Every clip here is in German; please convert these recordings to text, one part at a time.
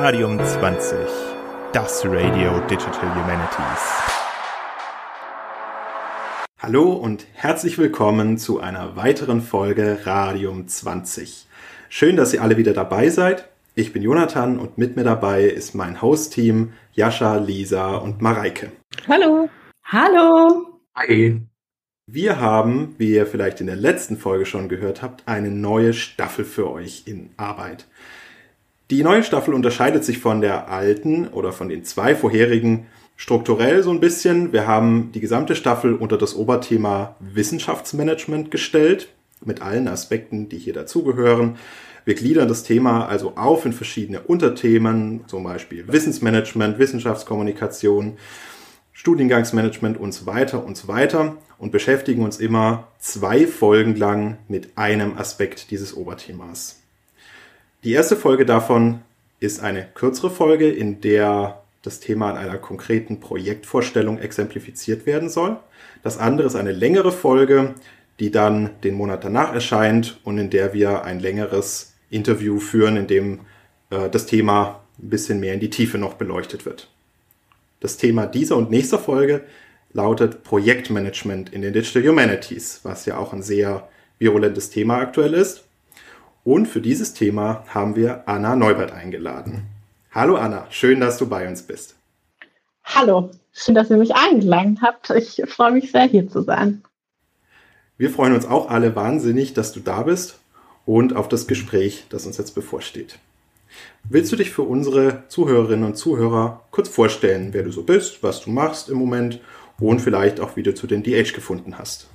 Radium 20, das Radio Digital Humanities. Hallo und herzlich willkommen zu einer weiteren Folge Radium 20. Schön, dass ihr alle wieder dabei seid. Ich bin Jonathan und mit mir dabei ist mein Host-Team Jascha, Lisa und Mareike. Hallo. Hallo. Hi. Wir haben, wie ihr vielleicht in der letzten Folge schon gehört habt, eine neue Staffel für euch in Arbeit. Die neue Staffel unterscheidet sich von der alten oder von den zwei vorherigen strukturell so ein bisschen. Wir haben die gesamte Staffel unter das Oberthema Wissenschaftsmanagement gestellt, mit allen Aspekten, die hier dazugehören. Wir gliedern das Thema also auf in verschiedene Unterthemen, zum Beispiel Wissensmanagement, Wissenschaftskommunikation, Studiengangsmanagement und so weiter und so weiter und beschäftigen uns immer zwei Folgen lang mit einem Aspekt dieses Oberthemas. Die erste Folge davon ist eine kürzere Folge, in der das Thema an einer konkreten Projektvorstellung exemplifiziert werden soll. Das andere ist eine längere Folge, die dann den Monat danach erscheint und in der wir ein längeres Interview führen, in dem äh, das Thema ein bisschen mehr in die Tiefe noch beleuchtet wird. Das Thema dieser und nächster Folge lautet Projektmanagement in den Digital Humanities, was ja auch ein sehr virulentes Thema aktuell ist. Und für dieses Thema haben wir Anna Neubert eingeladen. Hallo Anna, schön, dass du bei uns bist. Hallo, schön, dass ihr mich eingeladen habt. Ich freue mich sehr, hier zu sein. Wir freuen uns auch alle wahnsinnig, dass du da bist und auf das Gespräch, das uns jetzt bevorsteht. Willst du dich für unsere Zuhörerinnen und Zuhörer kurz vorstellen, wer du so bist, was du machst im Moment und vielleicht auch, wie du zu den DH gefunden hast?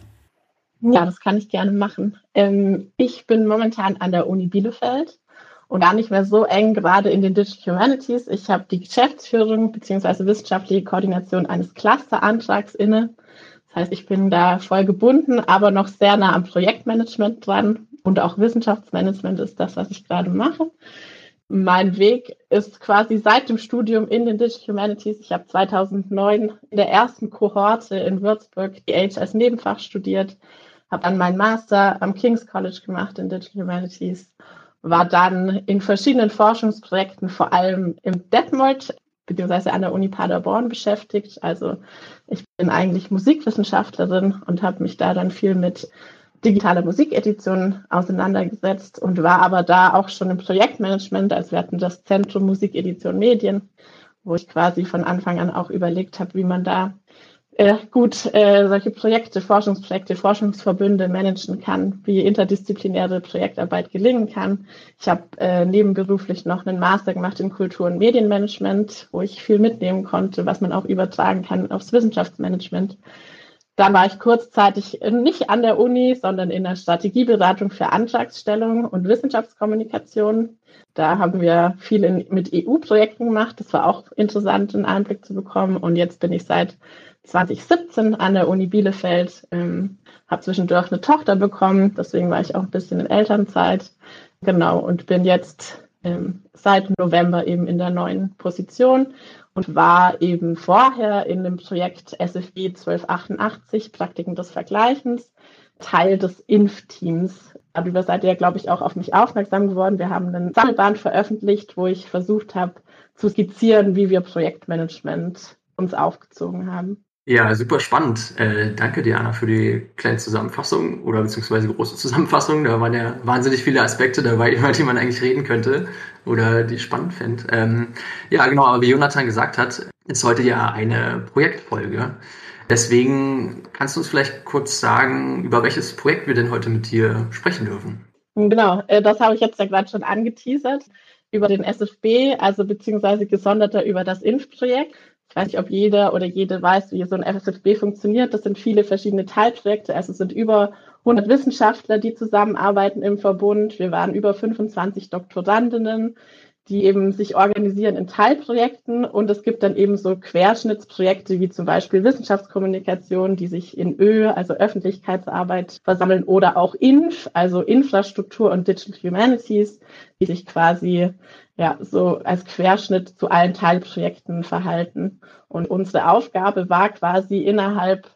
Ja, das kann ich gerne machen. Ähm, ich bin momentan an der Uni Bielefeld und gar nicht mehr so eng gerade in den Digital Humanities. Ich habe die Geschäftsführung bzw. wissenschaftliche Koordination eines Clusterantrags inne. Das heißt, ich bin da voll gebunden, aber noch sehr nah am Projektmanagement dran und auch Wissenschaftsmanagement ist das, was ich gerade mache. Mein Weg ist quasi seit dem Studium in den Digital Humanities. Ich habe 2009 in der ersten Kohorte in Würzburg DH als Nebenfach studiert, habe dann meinen Master am King's College gemacht in Digital Humanities, war dann in verschiedenen Forschungsprojekten, vor allem im Detmold bzw. an der Uni Paderborn beschäftigt. Also ich bin eigentlich Musikwissenschaftlerin und habe mich da dann viel mit digitaler Musikedition auseinandergesetzt und war aber da auch schon im Projektmanagement. Also wir hatten das Zentrum Musikedition Medien, wo ich quasi von Anfang an auch überlegt habe, wie man da äh, gut äh, solche Projekte, Forschungsprojekte, Forschungsverbünde managen kann, wie interdisziplinäre Projektarbeit gelingen kann. Ich habe äh, nebenberuflich noch einen Master gemacht in Kultur- und Medienmanagement, wo ich viel mitnehmen konnte, was man auch übertragen kann aufs Wissenschaftsmanagement. Dann war ich kurzzeitig nicht an der Uni, sondern in der Strategieberatung für Antragsstellung und Wissenschaftskommunikation. Da haben wir viel in, mit EU-Projekten gemacht. Das war auch interessant, einen Einblick zu bekommen. Und jetzt bin ich seit 2017 an der Uni Bielefeld, ähm, habe zwischendurch eine Tochter bekommen, deswegen war ich auch ein bisschen in Elternzeit. Genau, und bin jetzt ähm, seit November eben in der neuen Position und war eben vorher in dem Projekt SFB 1288, Praktiken des Vergleichens, Teil des INF-Teams. Darüber seid ihr, glaube ich, auch auf mich aufmerksam geworden. Wir haben einen Sammelband veröffentlicht, wo ich versucht habe zu skizzieren, wie wir Projektmanagement uns aufgezogen haben. Ja, super spannend. Äh, danke dir, Anna, für die kleine Zusammenfassung oder beziehungsweise große Zusammenfassung. Da waren ja wahnsinnig viele Aspekte dabei, über die man eigentlich reden könnte oder die spannend fände. Ähm, ja, genau, aber wie Jonathan gesagt hat, ist heute ja eine Projektfolge. Deswegen kannst du uns vielleicht kurz sagen, über welches Projekt wir denn heute mit dir sprechen dürfen. Genau, äh, das habe ich jetzt ja gerade schon angeteasert über den SFB, also beziehungsweise gesonderter über das INF-Projekt. Ich weiß nicht, ob jeder oder jede weiß, wie so ein FSFB funktioniert. Das sind viele verschiedene Teilprojekte. Also es sind über 100 Wissenschaftler, die zusammenarbeiten im Verbund. Wir waren über 25 Doktorandinnen, die eben sich organisieren in Teilprojekten. Und es gibt dann eben so Querschnittsprojekte wie zum Beispiel Wissenschaftskommunikation, die sich in Ö, also Öffentlichkeitsarbeit, versammeln oder auch INF, also Infrastruktur und Digital Humanities, die sich quasi ja, so als Querschnitt zu allen Teilprojekten verhalten. Und unsere Aufgabe war quasi innerhalb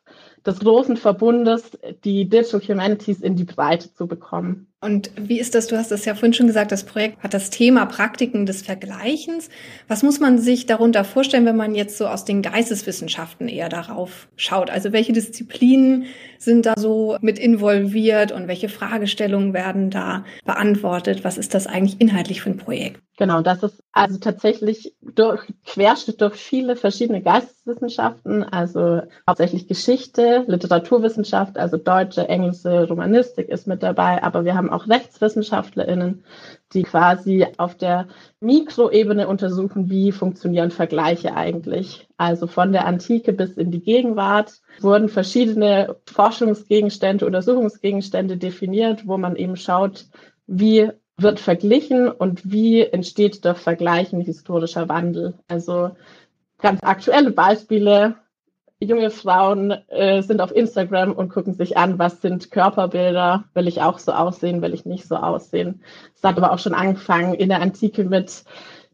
des großen Verbundes die Digital Humanities in die Breite zu bekommen. Und wie ist das? Du hast das ja vorhin schon gesagt, das Projekt hat das Thema Praktiken des Vergleichens. Was muss man sich darunter vorstellen, wenn man jetzt so aus den Geisteswissenschaften eher darauf schaut? Also welche Disziplinen sind da so mit involviert und welche Fragestellungen werden da beantwortet? Was ist das eigentlich inhaltlich für ein Projekt? Genau, das ist also tatsächlich durch Querschnitt durch viele verschiedene Geisteswissenschaften, also hauptsächlich Geschichte, Literaturwissenschaft, also Deutsche, Englische, Romanistik ist mit dabei, aber wir haben auch RechtswissenschaftlerInnen, die quasi auf der Mikroebene untersuchen, wie funktionieren Vergleiche eigentlich. Also von der Antike bis in die Gegenwart wurden verschiedene Forschungsgegenstände, Untersuchungsgegenstände definiert, wo man eben schaut, wie wird verglichen und wie entsteht durch Vergleichen historischer Wandel. Also ganz aktuelle Beispiele. Junge Frauen äh, sind auf Instagram und gucken sich an, was sind Körperbilder, will ich auch so aussehen, will ich nicht so aussehen. Es hat aber auch schon angefangen in der Antike mit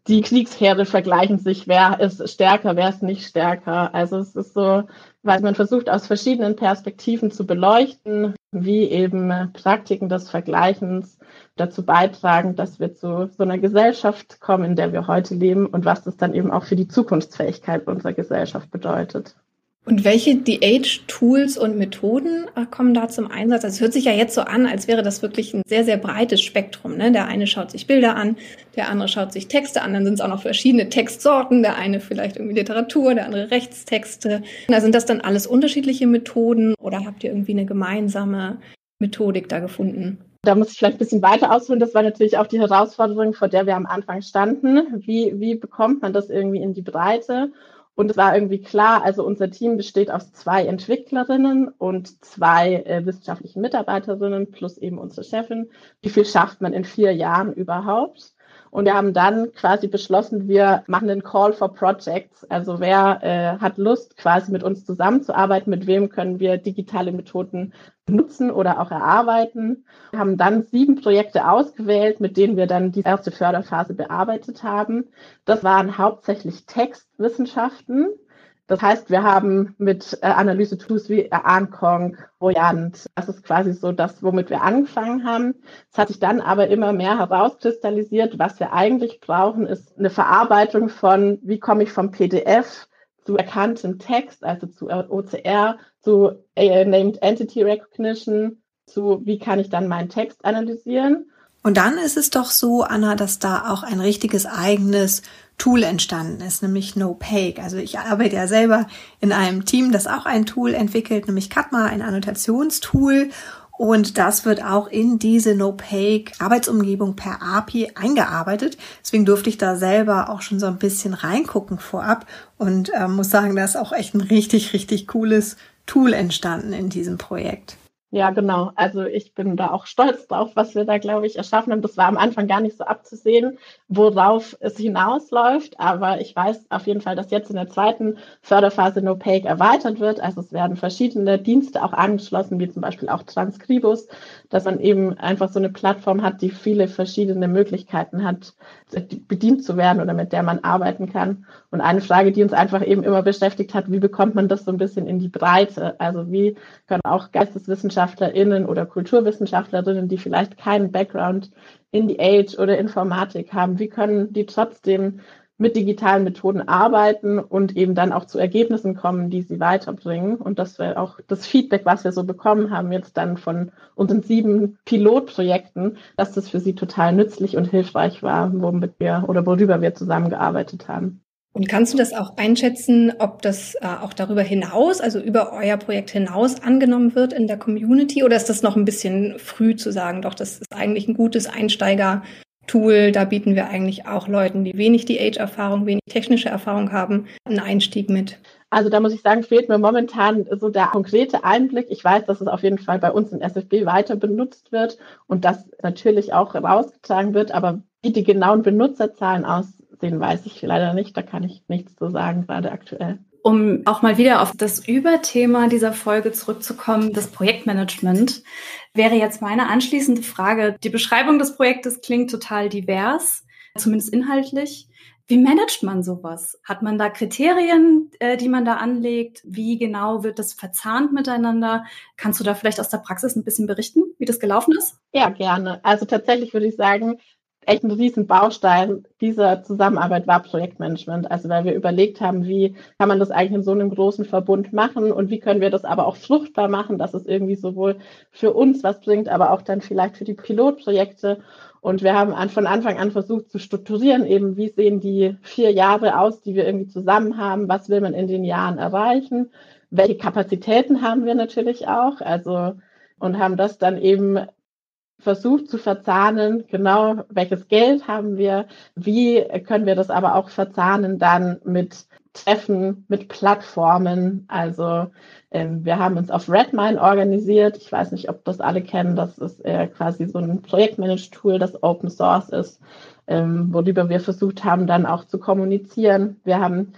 die Kriegsheere vergleichen sich, wer ist stärker, wer ist nicht stärker. Also es ist so, weil man versucht aus verschiedenen Perspektiven zu beleuchten, wie eben Praktiken des Vergleichens dazu beitragen, dass wir zu so einer Gesellschaft kommen, in der wir heute leben und was das dann eben auch für die Zukunftsfähigkeit unserer Gesellschaft bedeutet. Und welche DH-Tools und Methoden äh, kommen da zum Einsatz? Also es hört sich ja jetzt so an, als wäre das wirklich ein sehr, sehr breites Spektrum. Ne? Der eine schaut sich Bilder an, der andere schaut sich Texte an, dann sind es auch noch verschiedene Textsorten, der eine vielleicht irgendwie Literatur, der andere Rechtstexte. Da sind das dann alles unterschiedliche Methoden oder habt ihr irgendwie eine gemeinsame Methodik da gefunden? Da muss ich vielleicht ein bisschen weiter ausholen. Das war natürlich auch die Herausforderung, vor der wir am Anfang standen. Wie, wie bekommt man das irgendwie in die Breite? Und es war irgendwie klar, also unser Team besteht aus zwei Entwicklerinnen und zwei äh, wissenschaftlichen Mitarbeiterinnen plus eben unsere Chefin. Wie viel schafft man in vier Jahren überhaupt? Und wir haben dann quasi beschlossen, wir machen einen Call for Projects. Also wer äh, hat Lust, quasi mit uns zusammenzuarbeiten, mit wem können wir digitale Methoden nutzen oder auch erarbeiten. Wir haben dann sieben Projekte ausgewählt, mit denen wir dann die erste Förderphase bearbeitet haben. Das waren hauptsächlich Textwissenschaften. Das heißt, wir haben mit äh, Analyse-Tools wie Ankong, Voyant, das ist quasi so das, womit wir angefangen haben. Es hat sich dann aber immer mehr herauskristallisiert, was wir eigentlich brauchen, ist eine Verarbeitung von, wie komme ich vom PDF zu erkanntem Text, also zu OCR, zu äh, Named Entity Recognition, zu wie kann ich dann meinen Text analysieren. Und dann ist es doch so, Anna, dass da auch ein richtiges eigenes Tool entstanden ist, nämlich NoPake. Also ich arbeite ja selber in einem Team, das auch ein Tool entwickelt, nämlich Katma, ein Annotationstool. Und das wird auch in diese NoPake Arbeitsumgebung per API eingearbeitet. Deswegen durfte ich da selber auch schon so ein bisschen reingucken vorab und äh, muss sagen, da ist auch echt ein richtig, richtig cooles Tool entstanden in diesem Projekt. Ja, genau. Also ich bin da auch stolz drauf, was wir da, glaube ich, erschaffen haben. Das war am Anfang gar nicht so abzusehen, worauf es hinausläuft. Aber ich weiß auf jeden Fall, dass jetzt in der zweiten Förderphase NoPake erweitert wird. Also es werden verschiedene Dienste auch angeschlossen, wie zum Beispiel auch Transcribus, dass man eben einfach so eine Plattform hat, die viele verschiedene Möglichkeiten hat, bedient zu werden oder mit der man arbeiten kann. Und eine Frage, die uns einfach eben immer beschäftigt hat, wie bekommt man das so ein bisschen in die Breite? Also wie können auch GeisteswissenschaftlerInnen oder Kulturwissenschaftlerinnen, die vielleicht keinen Background in die Age oder Informatik haben, wie können die trotzdem mit digitalen Methoden arbeiten und eben dann auch zu Ergebnissen kommen, die sie weiterbringen. Und das wäre auch das Feedback, was wir so bekommen haben jetzt dann von unseren sieben Pilotprojekten, dass das für sie total nützlich und hilfreich war, womit wir oder worüber wir zusammengearbeitet haben. Und kannst du das auch einschätzen, ob das äh, auch darüber hinaus, also über euer Projekt hinaus angenommen wird in der Community? Oder ist das noch ein bisschen früh zu sagen, doch, das ist eigentlich ein gutes Einsteiger-Tool. Da bieten wir eigentlich auch Leuten, die wenig die Age-Erfahrung, wenig technische Erfahrung haben, einen Einstieg mit. Also da muss ich sagen, fehlt mir momentan so der konkrete Einblick. Ich weiß, dass es auf jeden Fall bei uns in SFB weiter benutzt wird und das natürlich auch rausgetragen wird, aber wie die genauen Benutzerzahlen aus den weiß ich leider nicht. Da kann ich nichts zu sagen, gerade aktuell. Um auch mal wieder auf das Überthema dieser Folge zurückzukommen, das Projektmanagement, wäre jetzt meine anschließende Frage. Die Beschreibung des Projektes klingt total divers, zumindest inhaltlich. Wie managt man sowas? Hat man da Kriterien, äh, die man da anlegt? Wie genau wird das verzahnt miteinander? Kannst du da vielleicht aus der Praxis ein bisschen berichten, wie das gelaufen ist? Ja, gerne. Also tatsächlich würde ich sagen, echt ein riesen Baustein dieser Zusammenarbeit war Projektmanagement. Also weil wir überlegt haben, wie kann man das eigentlich in so einem großen Verbund machen und wie können wir das aber auch fruchtbar machen, dass es irgendwie sowohl für uns was bringt, aber auch dann vielleicht für die Pilotprojekte. Und wir haben von Anfang an versucht zu strukturieren, eben wie sehen die vier Jahre aus, die wir irgendwie zusammen haben, was will man in den Jahren erreichen, welche Kapazitäten haben wir natürlich auch, also und haben das dann eben versucht zu verzahnen, genau welches Geld haben wir, wie können wir das aber auch verzahnen dann mit Treffen, mit Plattformen. Also ähm, wir haben uns auf Redmine organisiert. Ich weiß nicht, ob das alle kennen. Das ist äh, quasi so ein Projektmanage-Tool, das Open Source ist, ähm, worüber wir versucht haben, dann auch zu kommunizieren. Wir haben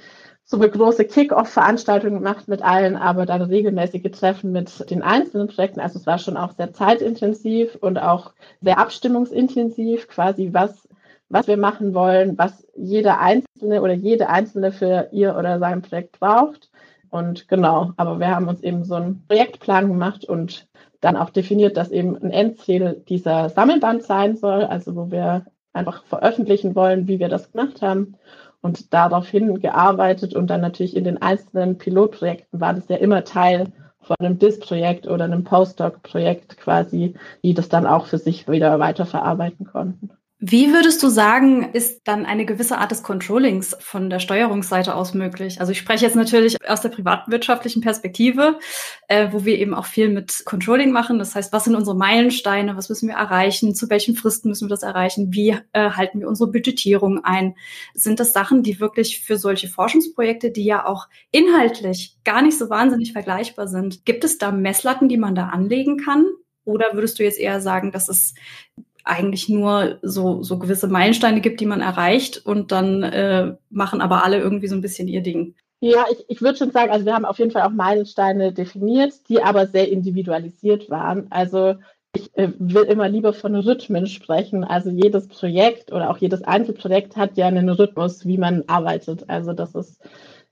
so eine große Kick-Off-Veranstaltung gemacht mit allen, aber dann regelmäßige Treffen mit den einzelnen Projekten. Also es war schon auch sehr zeitintensiv und auch sehr abstimmungsintensiv, quasi was, was wir machen wollen, was jeder Einzelne oder jede Einzelne für ihr oder sein Projekt braucht. Und genau, aber wir haben uns eben so einen Projektplan gemacht und dann auch definiert, dass eben ein Endziel dieser Sammelband sein soll, also wo wir einfach veröffentlichen wollen, wie wir das gemacht haben und daraufhin gearbeitet und dann natürlich in den einzelnen Pilotprojekten war das ja immer Teil von einem DIS-Projekt oder einem Postdoc-Projekt quasi, die das dann auch für sich wieder weiterverarbeiten konnten. Wie würdest du sagen, ist dann eine gewisse Art des Controllings von der Steuerungsseite aus möglich? Also ich spreche jetzt natürlich aus der privatwirtschaftlichen Perspektive, äh, wo wir eben auch viel mit Controlling machen. Das heißt, was sind unsere Meilensteine? Was müssen wir erreichen? Zu welchen Fristen müssen wir das erreichen? Wie äh, halten wir unsere Budgetierung ein? Sind das Sachen, die wirklich für solche Forschungsprojekte, die ja auch inhaltlich gar nicht so wahnsinnig vergleichbar sind, gibt es da Messlatten, die man da anlegen kann? Oder würdest du jetzt eher sagen, dass es eigentlich nur so, so gewisse Meilensteine gibt, die man erreicht und dann äh, machen aber alle irgendwie so ein bisschen ihr Ding. Ja, ich, ich würde schon sagen, also wir haben auf jeden Fall auch Meilensteine definiert, die aber sehr individualisiert waren. Also ich äh, will immer lieber von Rhythmen sprechen. Also jedes Projekt oder auch jedes Einzelprojekt hat ja einen Rhythmus, wie man arbeitet. Also das ist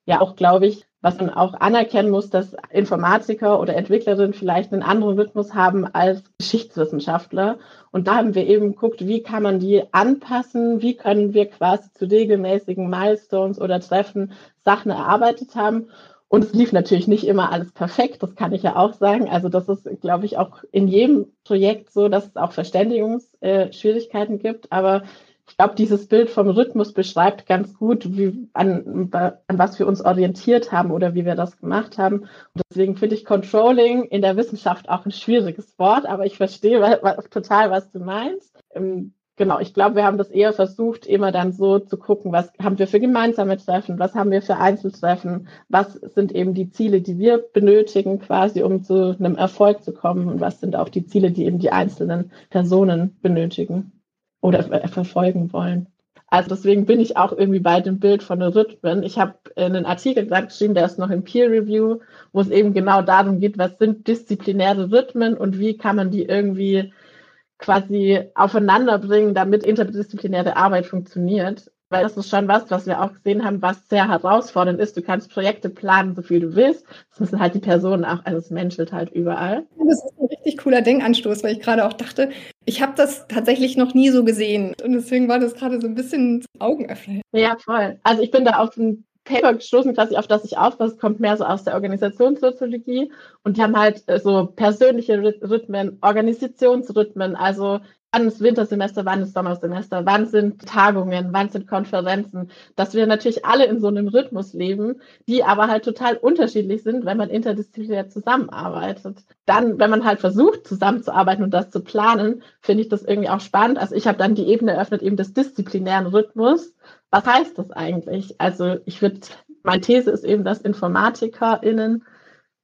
ja auch, glaube ich, was man auch anerkennen muss, dass Informatiker oder Entwicklerinnen vielleicht einen anderen Rhythmus haben als Geschichtswissenschaftler. Und da haben wir eben geguckt, wie kann man die anpassen, wie können wir quasi zu regelmäßigen Milestones oder Treffen Sachen erarbeitet haben. Und es lief natürlich nicht immer alles perfekt, das kann ich ja auch sagen. Also das ist, glaube ich, auch in jedem Projekt so, dass es auch Verständigungsschwierigkeiten gibt. Aber ich glaube, dieses Bild vom Rhythmus beschreibt ganz gut, wie, an, an was wir uns orientiert haben oder wie wir das gemacht haben. Und deswegen finde ich Controlling in der Wissenschaft auch ein schwieriges Wort, aber ich verstehe total, was du meinst. Ähm, genau, ich glaube, wir haben das eher versucht, immer dann so zu gucken, was haben wir für gemeinsame Treffen, was haben wir für Einzeltreffen, was sind eben die Ziele, die wir benötigen, quasi, um zu einem Erfolg zu kommen und was sind auch die Ziele, die eben die einzelnen Personen benötigen oder verfolgen wollen. Also deswegen bin ich auch irgendwie bei dem Bild von Rhythmen. Ich habe einen Artikel geschrieben, der ist noch im Peer Review, wo es eben genau darum geht, was sind disziplinäre Rhythmen und wie kann man die irgendwie quasi aufeinander bringen, damit interdisziplinäre Arbeit funktioniert. Weil das ist schon was, was wir auch gesehen haben, was sehr herausfordernd ist. Du kannst Projekte planen, so viel du willst. Das müssen halt die Personen auch, also es menschelt halt überall. Das ist ein richtig cooler Denkanstoß, weil ich gerade auch dachte, ich habe das tatsächlich noch nie so gesehen. Und deswegen war das gerade so ein bisschen Augenöffner. Ja, voll. Also ich bin da auf ein Paper gestoßen, quasi auf das ich aufpasse, kommt mehr so aus der Organisationssoziologie und die haben halt äh, so persönliche Rhythmen, Organisationsrhythmen, also wann ist Wintersemester, wann ist Sommersemester, wann sind Tagungen, wann sind Konferenzen, dass wir natürlich alle in so einem Rhythmus leben, die aber halt total unterschiedlich sind, wenn man interdisziplinär zusammenarbeitet. Dann, wenn man halt versucht, zusammenzuarbeiten und das zu planen, finde ich das irgendwie auch spannend. Also ich habe dann die Ebene eröffnet, eben des disziplinären Rhythmus. Was heißt das eigentlich? Also ich würde, meine These ist eben, dass InformatikerInnen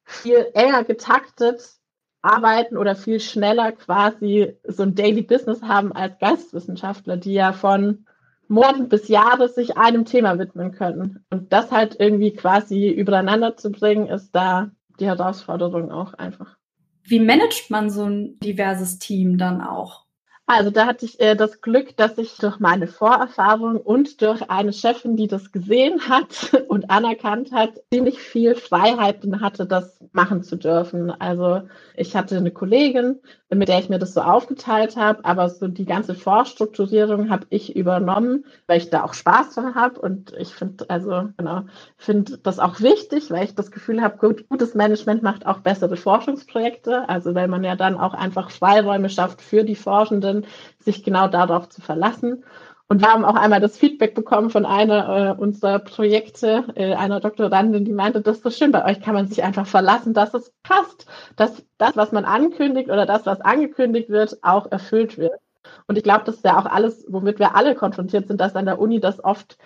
viel enger getaktet arbeiten oder viel schneller quasi so ein Daily Business haben als Geisteswissenschaftler, die ja von Monaten bis Jahre sich einem Thema widmen können. Und das halt irgendwie quasi übereinander zu bringen, ist da die Herausforderung auch einfach. Wie managt man so ein diverses Team dann auch? Also da hatte ich äh, das Glück, dass ich durch meine Vorerfahrung und durch eine Chefin, die das gesehen hat und anerkannt hat, ziemlich viel Freiheiten hatte, das machen zu dürfen. Also ich hatte eine Kollegin, mit der ich mir das so aufgeteilt habe, aber so die ganze Vorstrukturierung habe ich übernommen, weil ich da auch Spaß dran habe und ich finde also genau finde das auch wichtig, weil ich das Gefühl habe, gut, gutes Management macht auch bessere Forschungsprojekte, also weil man ja dann auch einfach Freiräume schafft für die Forschenden, sich genau darauf zu verlassen. Und wir haben auch einmal das Feedback bekommen von einer äh, unserer Projekte, äh, einer Doktorandin, die meinte, das ist so schön, bei euch kann man sich einfach verlassen, dass es passt, dass das, was man ankündigt oder das, was angekündigt wird, auch erfüllt wird. Und ich glaube, das ist ja auch alles, womit wir alle konfrontiert sind, dass an der Uni das oft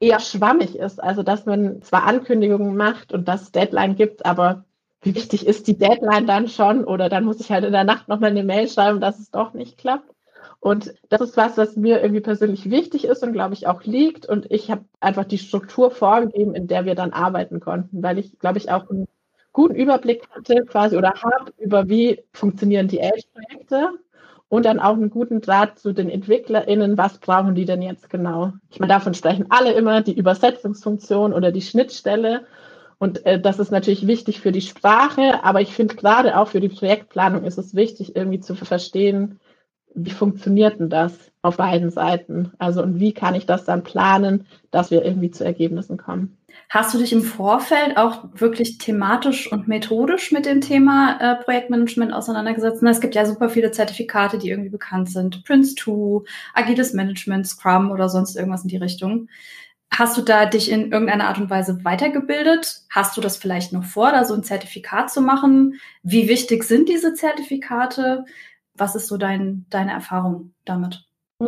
eher schwammig ist. Also, dass man zwar Ankündigungen macht und das Deadline gibt, aber wie wichtig ist die Deadline dann schon? Oder dann muss ich halt in der Nacht nochmal eine Mail schreiben, dass es doch nicht klappt. Und das ist was, was mir irgendwie persönlich wichtig ist und glaube ich auch liegt. Und ich habe einfach die Struktur vorgegeben, in der wir dann arbeiten konnten, weil ich, glaube ich, auch einen guten Überblick hatte quasi oder habe über wie funktionieren die Elch-Projekte und dann auch einen guten Draht zu den EntwicklerInnen, was brauchen die denn jetzt genau? Ich meine, davon sprechen alle immer, die Übersetzungsfunktion oder die Schnittstelle. Und äh, das ist natürlich wichtig für die Sprache, aber ich finde gerade auch für die Projektplanung ist es wichtig, irgendwie zu verstehen, wie funktioniert denn das auf beiden Seiten? Also und wie kann ich das dann planen, dass wir irgendwie zu Ergebnissen kommen? Hast du dich im Vorfeld auch wirklich thematisch und methodisch mit dem Thema äh, Projektmanagement auseinandergesetzt? Es gibt ja super viele Zertifikate, die irgendwie bekannt sind. Prince2, Agiles Management, Scrum oder sonst irgendwas in die Richtung. Hast du da dich in irgendeiner Art und Weise weitergebildet? Hast du das vielleicht noch vor, da so ein Zertifikat zu machen? Wie wichtig sind diese Zertifikate? Was ist so dein, deine Erfahrung damit?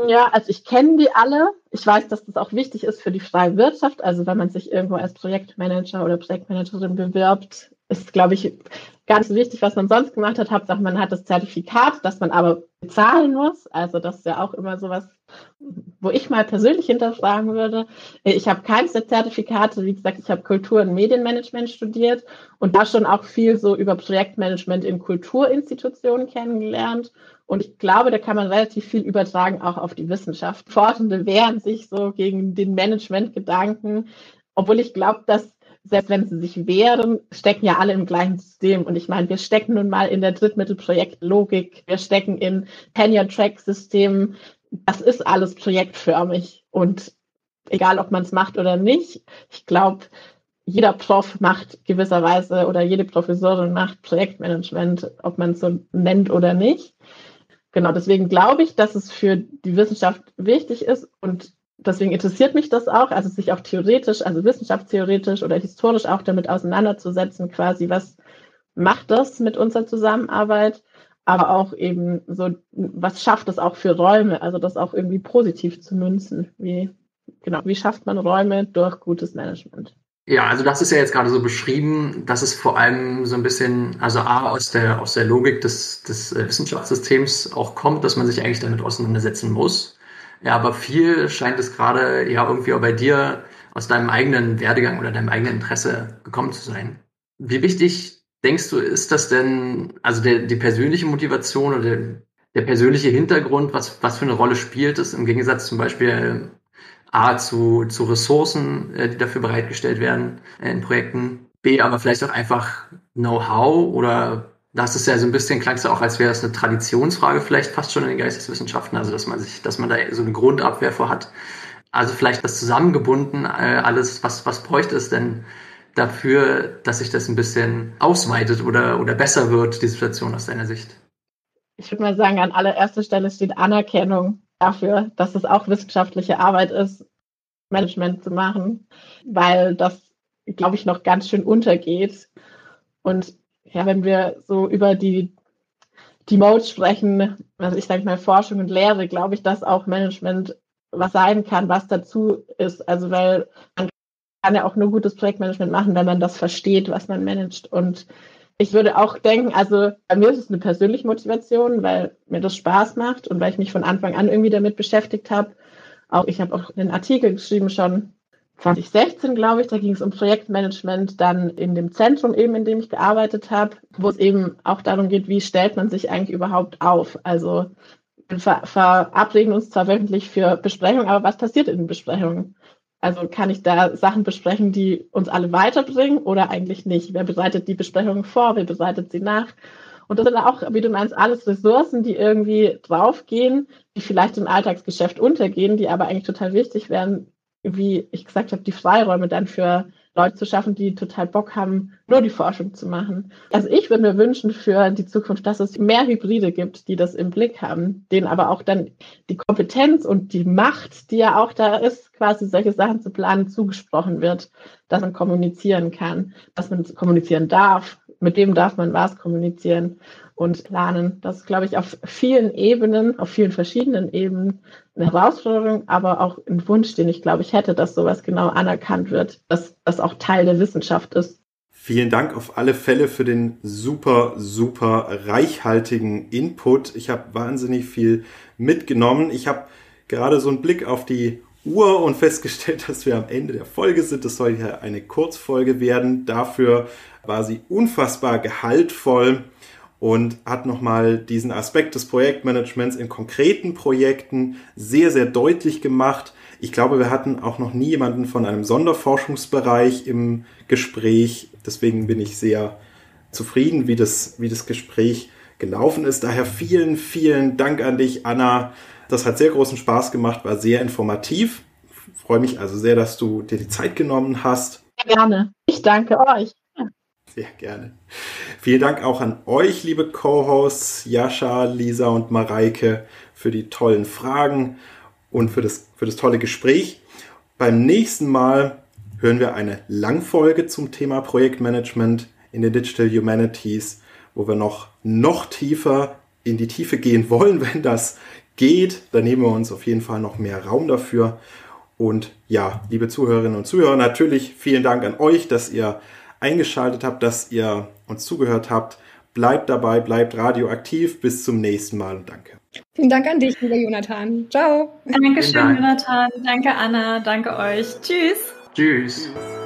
Ja, also ich kenne die alle. Ich weiß, dass das auch wichtig ist für die freie Wirtschaft. Also wenn man sich irgendwo als Projektmanager oder Projektmanagerin bewirbt, ist, glaube ich, ganz wichtig, was man sonst gemacht hat. Hauptsache, man hat das Zertifikat, das man aber bezahlen muss. Also das ist ja auch immer sowas, wo ich mal persönlich hinterfragen würde. Ich habe keins der Zertifikate. Wie gesagt, ich habe Kultur- und Medienmanagement studiert und da schon auch viel so über Projektmanagement in Kulturinstitutionen kennengelernt. Und ich glaube, da kann man relativ viel übertragen, auch auf die Wissenschaft. Forschende wehren sich so gegen den Managementgedanken, obwohl ich glaube, dass selbst wenn sie sich wehren, stecken ja alle im gleichen System. Und ich meine, wir stecken nun mal in der Drittmittelprojektlogik, wir stecken in Tenure-Track-Systemen. Das ist alles projektförmig. Und egal, ob man es macht oder nicht, ich glaube, jeder Prof macht gewisserweise oder jede Professorin macht Projektmanagement, ob man es so nennt oder nicht. Genau, deswegen glaube ich, dass es für die Wissenschaft wichtig ist und deswegen interessiert mich das auch, also sich auch theoretisch, also wissenschaftstheoretisch oder historisch auch damit auseinanderzusetzen, quasi, was macht das mit unserer Zusammenarbeit, aber auch eben so, was schafft es auch für Räume, also das auch irgendwie positiv zu münzen. Wie, genau, wie schafft man Räume durch gutes Management? Ja, also das ist ja jetzt gerade so beschrieben, dass es vor allem so ein bisschen, also A, aus der, aus der Logik des, des äh, Wissenschaftssystems auch kommt, dass man sich eigentlich damit auseinandersetzen muss. Ja, aber viel scheint es gerade ja irgendwie auch bei dir aus deinem eigenen Werdegang oder deinem eigenen Interesse gekommen zu sein. Wie wichtig denkst du, ist das denn, also der, die persönliche Motivation oder der, der persönliche Hintergrund, was, was für eine Rolle spielt es im Gegensatz zum Beispiel A zu, zu Ressourcen, äh, die dafür bereitgestellt werden äh, in Projekten, B aber vielleicht auch einfach Know-how oder das ist ja so ein bisschen, klang es ja auch, als wäre es eine Traditionsfrage vielleicht fast schon in den Geisteswissenschaften, also dass man sich, dass man da so eine Grundabwehr vor hat. Also vielleicht das zusammengebunden, äh, alles, was, was bräuchte es denn dafür, dass sich das ein bisschen ausweitet oder, oder besser wird, die Situation aus deiner Sicht? Ich würde mal sagen, an allererster Stelle steht Anerkennung dafür, dass es auch wissenschaftliche Arbeit ist, Management zu machen, weil das, glaube ich, noch ganz schön untergeht. Und ja, wenn wir so über die, die Modes sprechen, also ich sage mal Forschung und Lehre, glaube ich, dass auch Management was sein kann, was dazu ist. Also weil man kann ja auch nur gutes Projektmanagement machen, wenn man das versteht, was man managt. Und ich würde auch denken, also bei mir ist es eine persönliche Motivation, weil mir das Spaß macht und weil ich mich von Anfang an irgendwie damit beschäftigt habe. Auch ich habe auch einen Artikel geschrieben schon 2016, glaube ich, da ging es um Projektmanagement dann in dem Zentrum eben, in dem ich gearbeitet habe, wo es eben auch darum geht, wie stellt man sich eigentlich überhaupt auf? Also wir verabreden uns zwar wöchentlich für Besprechungen, aber was passiert in den Besprechungen? Also kann ich da Sachen besprechen, die uns alle weiterbringen oder eigentlich nicht? Wer bereitet die Besprechungen vor? Wer bereitet sie nach? Und das sind auch, wie du meinst, alles Ressourcen, die irgendwie draufgehen, die vielleicht im Alltagsgeschäft untergehen, die aber eigentlich total wichtig wären, wie ich gesagt habe, die Freiräume dann für Leute zu schaffen, die total Bock haben, nur die Forschung zu machen. Also ich würde mir wünschen für die Zukunft, dass es mehr Hybride gibt, die das im Blick haben, denen aber auch dann die Kompetenz und die Macht, die ja auch da ist, quasi solche Sachen zu planen, zugesprochen wird, dass man kommunizieren kann, dass man kommunizieren darf, mit dem darf man was kommunizieren und planen. Das ist, glaube ich, auf vielen Ebenen, auf vielen verschiedenen Ebenen eine Herausforderung, aber auch ein Wunsch, den ich, glaube ich, hätte, dass sowas genau anerkannt wird, dass das auch Teil der Wissenschaft ist. Vielen Dank auf alle Fälle für den super, super reichhaltigen Input. Ich habe wahnsinnig viel mitgenommen. Ich habe gerade so einen Blick auf die Uhr und festgestellt, dass wir am Ende der Folge sind. Das soll hier eine Kurzfolge werden. Dafür war sie unfassbar gehaltvoll und hat nochmal diesen Aspekt des Projektmanagements in konkreten Projekten sehr, sehr deutlich gemacht. Ich glaube, wir hatten auch noch nie jemanden von einem Sonderforschungsbereich im Gespräch. Deswegen bin ich sehr zufrieden, wie das, wie das Gespräch gelaufen ist. Daher vielen, vielen Dank an dich, Anna. Das hat sehr großen Spaß gemacht, war sehr informativ. Ich freue mich also sehr, dass du dir die Zeit genommen hast. Gerne. Ich danke euch. Sehr gerne. Vielen Dank auch an euch, liebe Co-Hosts Jascha, Lisa und Mareike, für die tollen Fragen und für das, für das tolle Gespräch. Beim nächsten Mal hören wir eine Langfolge zum Thema Projektmanagement in den Digital Humanities, wo wir noch, noch tiefer in die Tiefe gehen wollen, wenn das geht. Da nehmen wir uns auf jeden Fall noch mehr Raum dafür. Und ja, liebe Zuhörerinnen und Zuhörer, natürlich vielen Dank an euch, dass ihr eingeschaltet habt, dass ihr uns zugehört habt. Bleibt dabei, bleibt radioaktiv. Bis zum nächsten Mal und danke. Vielen Dank an dich, lieber Jonathan. Ciao. Dankeschön, Dank. Jonathan. Danke, Anna. Danke euch. Tschüss. Tschüss. Tschüss.